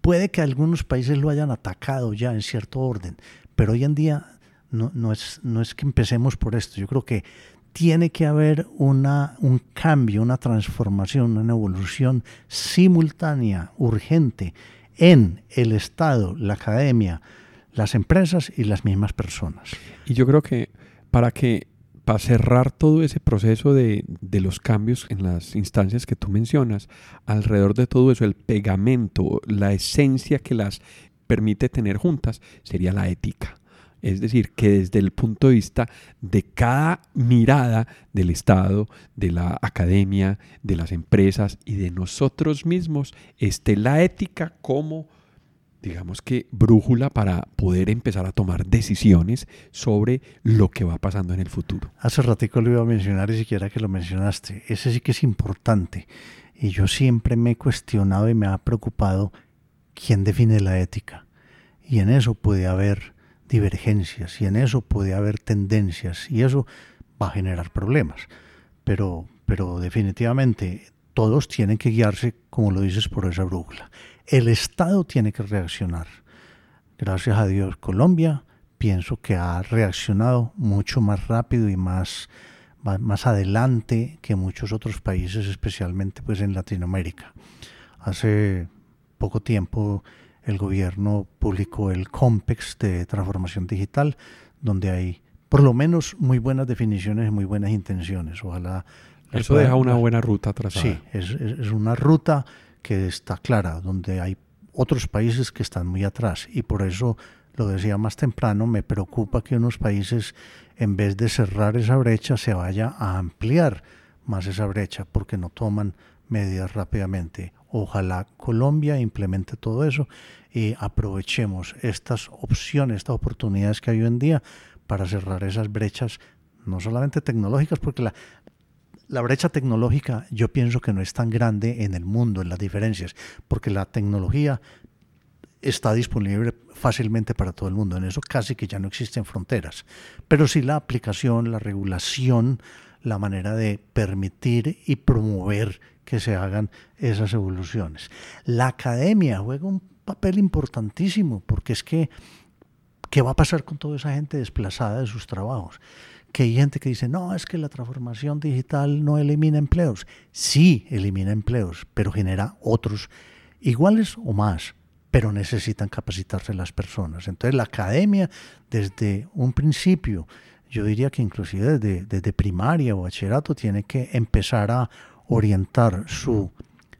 Puede que algunos países lo hayan atacado ya en cierto orden, pero hoy en día no, no, es, no es que empecemos por esto. Yo creo que tiene que haber una, un cambio, una transformación, una evolución simultánea, urgente, en el Estado, la academia, las empresas y las mismas personas. Y yo creo que para que para cerrar todo ese proceso de, de, los cambios en las instancias que tú mencionas, alrededor de todo eso, el pegamento, la esencia que las permite tener juntas, sería la ética. Es decir, que desde el punto de vista de cada mirada del Estado, de la academia, de las empresas y de nosotros mismos, esté la ética como, digamos que, brújula para poder empezar a tomar decisiones sobre lo que va pasando en el futuro. Hace ratico lo iba a mencionar y siquiera que lo mencionaste. Ese sí que es importante. Y yo siempre me he cuestionado y me ha preocupado quién define la ética. Y en eso puede haber divergencias y en eso puede haber tendencias y eso va a generar problemas. Pero, pero definitivamente todos tienen que guiarse, como lo dices, por esa brújula. El Estado tiene que reaccionar. Gracias a Dios, Colombia pienso que ha reaccionado mucho más rápido y más, más adelante que muchos otros países, especialmente pues en Latinoamérica. Hace poco tiempo el gobierno publicó el COMPEX de transformación digital, donde hay por lo menos muy buenas definiciones y muy buenas intenciones. Ojalá. Eso deja una buena ruta trazada. Sí, es, es, una ruta que está clara, donde hay otros países que están muy atrás. Y por eso, lo decía más temprano, me preocupa que unos países, en vez de cerrar esa brecha, se vaya a ampliar más esa brecha, porque no toman medidas rápidamente. Ojalá Colombia implemente todo eso y aprovechemos estas opciones, estas oportunidades que hay hoy en día para cerrar esas brechas, no solamente tecnológicas, porque la, la brecha tecnológica yo pienso que no es tan grande en el mundo, en las diferencias, porque la tecnología está disponible fácilmente para todo el mundo. En eso casi que ya no existen fronteras. Pero sí la aplicación, la regulación, la manera de permitir y promover que se hagan esas evoluciones. La academia juega un papel importantísimo porque es que, ¿qué va a pasar con toda esa gente desplazada de sus trabajos? Que hay gente que dice, no, es que la transformación digital no elimina empleos. Sí, elimina empleos, pero genera otros iguales o más, pero necesitan capacitarse las personas. Entonces la academia, desde un principio, yo diría que inclusive desde, desde primaria o bachillerato, tiene que empezar a orientar su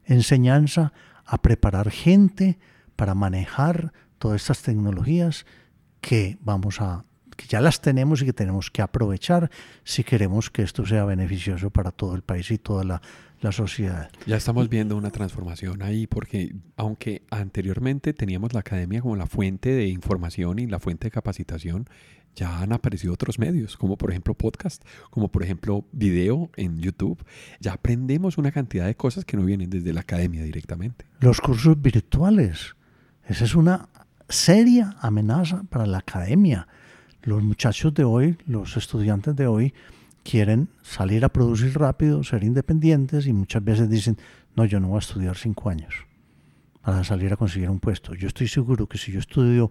enseñanza a preparar gente para manejar todas estas tecnologías que vamos a que ya las tenemos y que tenemos que aprovechar si queremos que esto sea beneficioso para todo el país y toda la, la sociedad. Ya estamos viendo una transformación ahí porque aunque anteriormente teníamos la academia como la fuente de información y la fuente de capacitación, ya han aparecido otros medios, como por ejemplo podcast, como por ejemplo video en YouTube. Ya aprendemos una cantidad de cosas que no vienen desde la academia directamente. Los cursos virtuales, esa es una seria amenaza para la academia. Los muchachos de hoy, los estudiantes de hoy, quieren salir a producir rápido, ser independientes y muchas veces dicen, no, yo no voy a estudiar cinco años para salir a conseguir un puesto. Yo estoy seguro que si yo estudio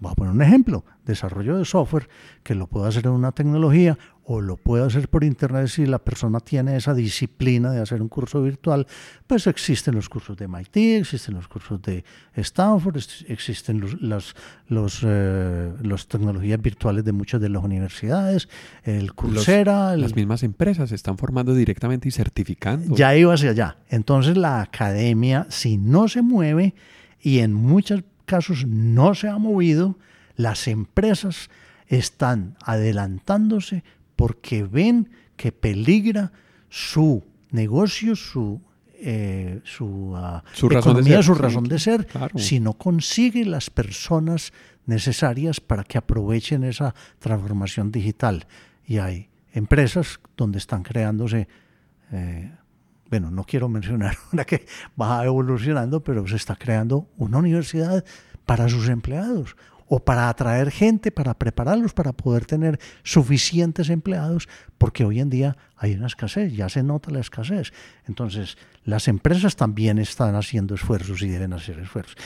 Voy a poner un ejemplo, desarrollo de software que lo puedo hacer en una tecnología o lo puedo hacer por internet si la persona tiene esa disciplina de hacer un curso virtual, pues existen los cursos de MIT, existen los cursos de Stanford, existen los, las los, eh, tecnologías virtuales de muchas de las universidades, el Coursera. las mismas empresas se están formando directamente y certificando. Ya iba hacia allá. Entonces la academia, si no se mueve y en muchas casos no se ha movido, las empresas están adelantándose porque ven que peligra su negocio, su, eh, su, ah, economía, su razón de ser, si no consigue las personas necesarias para que aprovechen esa transformación digital. Y hay empresas donde están creándose eh, bueno, no quiero mencionar una que va evolucionando, pero se está creando una universidad para sus empleados o para atraer gente, para prepararlos, para poder tener suficientes empleados, porque hoy en día hay una escasez, ya se nota la escasez. Entonces, las empresas también están haciendo esfuerzos y deben hacer esfuerzos.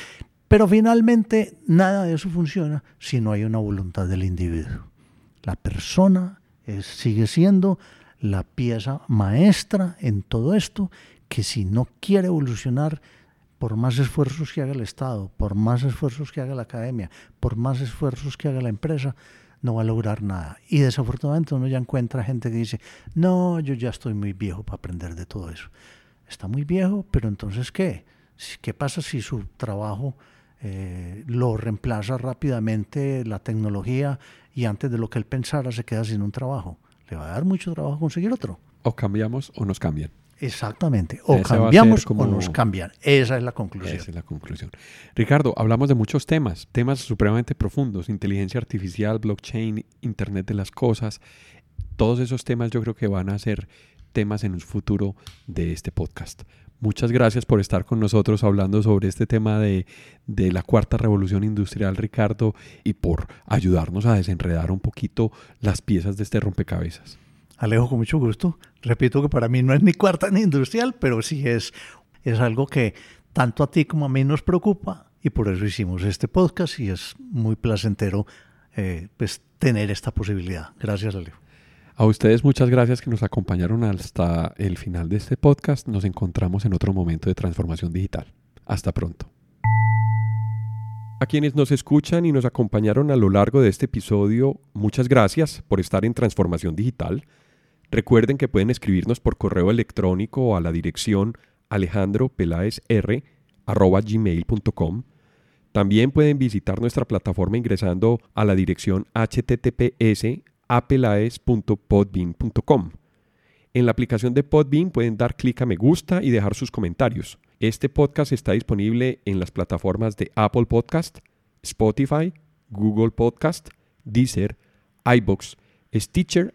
Pero finalmente, nada de eso funciona si no hay una voluntad del individuo. La persona sigue siendo la pieza maestra en todo esto, que si no quiere evolucionar, por más esfuerzos que haga el Estado, por más esfuerzos que haga la academia, por más esfuerzos que haga la empresa, no va a lograr nada. Y desafortunadamente uno ya encuentra gente que dice, no, yo ya estoy muy viejo para aprender de todo eso. Está muy viejo, pero entonces ¿qué? ¿Qué pasa si su trabajo eh, lo reemplaza rápidamente la tecnología y antes de lo que él pensara se queda sin un trabajo? Le va a dar mucho trabajo conseguir otro. O cambiamos o nos cambian. Exactamente. O cambiamos o nos cambian. Esa es la conclusión. Esa es la conclusión. Ricardo, hablamos de muchos temas, temas supremamente profundos, inteligencia artificial, blockchain, Internet de las Cosas. Todos esos temas yo creo que van a ser temas en un futuro de este podcast. Muchas gracias por estar con nosotros hablando sobre este tema de, de, la cuarta revolución industrial, Ricardo, y por ayudarnos a desenredar un poquito las piezas de este rompecabezas. Alejo, con mucho gusto. Repito que para mí no es ni cuarta ni industrial, pero sí es, es algo que tanto a ti como a mí nos preocupa y por eso hicimos este podcast y es muy placentero eh, pues, tener esta posibilidad. Gracias, Alejo. A ustedes muchas gracias que nos acompañaron hasta el final de este podcast. Nos encontramos en otro momento de transformación digital. Hasta pronto. A quienes nos escuchan y nos acompañaron a lo largo de este episodio, muchas gracias por estar en Transformación Digital. Recuerden que pueden escribirnos por correo electrónico a la dirección alejandropelaesr.gmail.com. También pueden visitar nuestra plataforma ingresando a la dirección https apelaes.podbean.com. En la aplicación de Podbean pueden dar clic a me gusta y dejar sus comentarios. Este podcast está disponible en las plataformas de Apple Podcast, Spotify, Google Podcast, Deezer, iBox, Stitcher